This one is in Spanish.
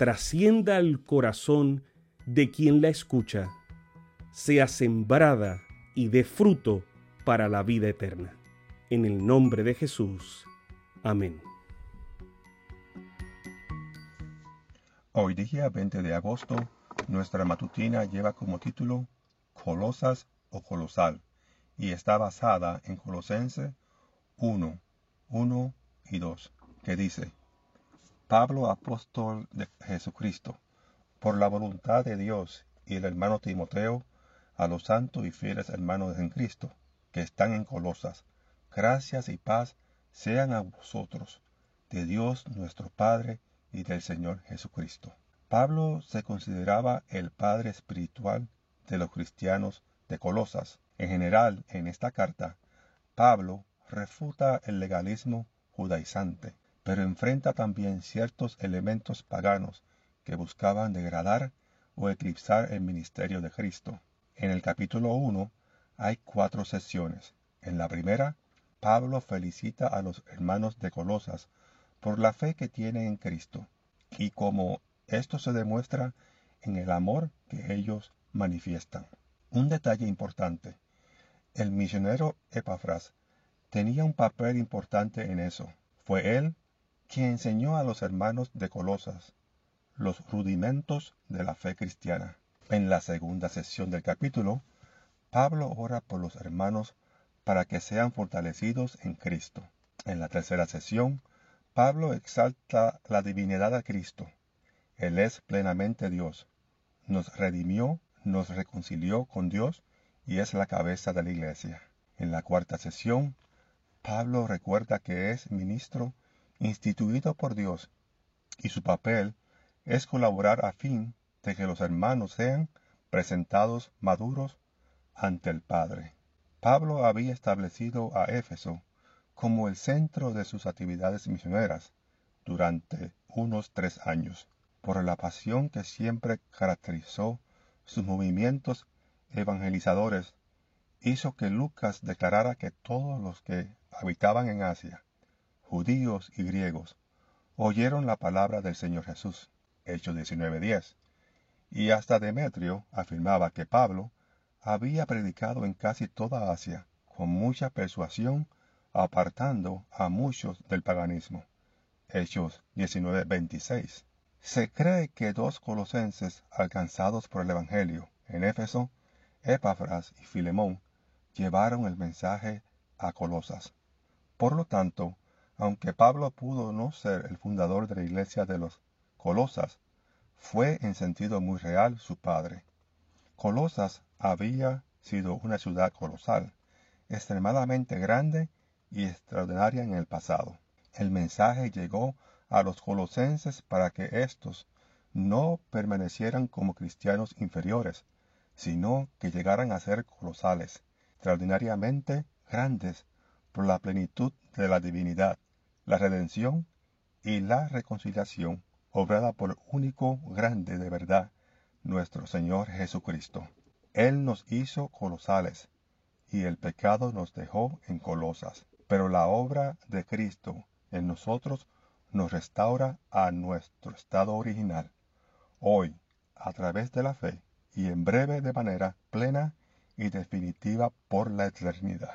trascienda al corazón de quien la escucha, sea sembrada y dé fruto para la vida eterna. En el nombre de Jesús. Amén. Hoy día 20 de agosto, nuestra matutina lleva como título Colosas o Colosal y está basada en Colosense 1, 1 y 2, que dice, Pablo, apóstol de Jesucristo, por la voluntad de Dios y el hermano Timoteo, a los santos y fieles hermanos en Cristo, que están en Colosas, gracias y paz sean a vosotros, de Dios nuestro Padre y del Señor Jesucristo. Pablo se consideraba el padre espiritual de los cristianos de Colosas. En general, en esta carta, Pablo refuta el legalismo judaizante pero enfrenta también ciertos elementos paganos que buscaban degradar o eclipsar el ministerio de Cristo. En el capítulo 1 hay cuatro sesiones. En la primera, Pablo felicita a los hermanos de Colosas por la fe que tienen en Cristo y como esto se demuestra en el amor que ellos manifiestan. Un detalle importante. El misionero Epafras tenía un papel importante en eso. Fue él quien enseñó a los hermanos de Colosas los rudimentos de la fe cristiana. En la segunda sesión del capítulo, Pablo ora por los hermanos para que sean fortalecidos en Cristo. En la tercera sesión, Pablo exalta la divinidad de Cristo. Él es plenamente Dios. Nos redimió, nos reconcilió con Dios y es la cabeza de la iglesia. En la cuarta sesión, Pablo recuerda que es ministro instituido por Dios, y su papel es colaborar a fin de que los hermanos sean presentados maduros ante el Padre. Pablo había establecido a Éfeso como el centro de sus actividades misioneras durante unos tres años, por la pasión que siempre caracterizó sus movimientos evangelizadores, hizo que Lucas declarara que todos los que habitaban en Asia, judíos y griegos, oyeron la palabra del Señor Jesús. Hechos 19:10. Y hasta Demetrio afirmaba que Pablo había predicado en casi toda Asia, con mucha persuasión, apartando a muchos del paganismo. Hechos 19:26. Se cree que dos colosenses alcanzados por el Evangelio en Éfeso, Epafras y Filemón, llevaron el mensaje a Colosas. Por lo tanto, aunque Pablo pudo no ser el fundador de la iglesia de los Colosas, fue en sentido muy real su padre. Colosas había sido una ciudad colosal, extremadamente grande y extraordinaria en el pasado. El mensaje llegó a los colosenses para que éstos no permanecieran como cristianos inferiores, sino que llegaran a ser colosales, extraordinariamente grandes por la plenitud de la divinidad la redención y la reconciliación obrada por el único grande de verdad, nuestro Señor Jesucristo. Él nos hizo colosales y el pecado nos dejó en colosas, pero la obra de Cristo en nosotros nos restaura a nuestro estado original. Hoy, a través de la fe y en breve de manera plena y definitiva por la eternidad.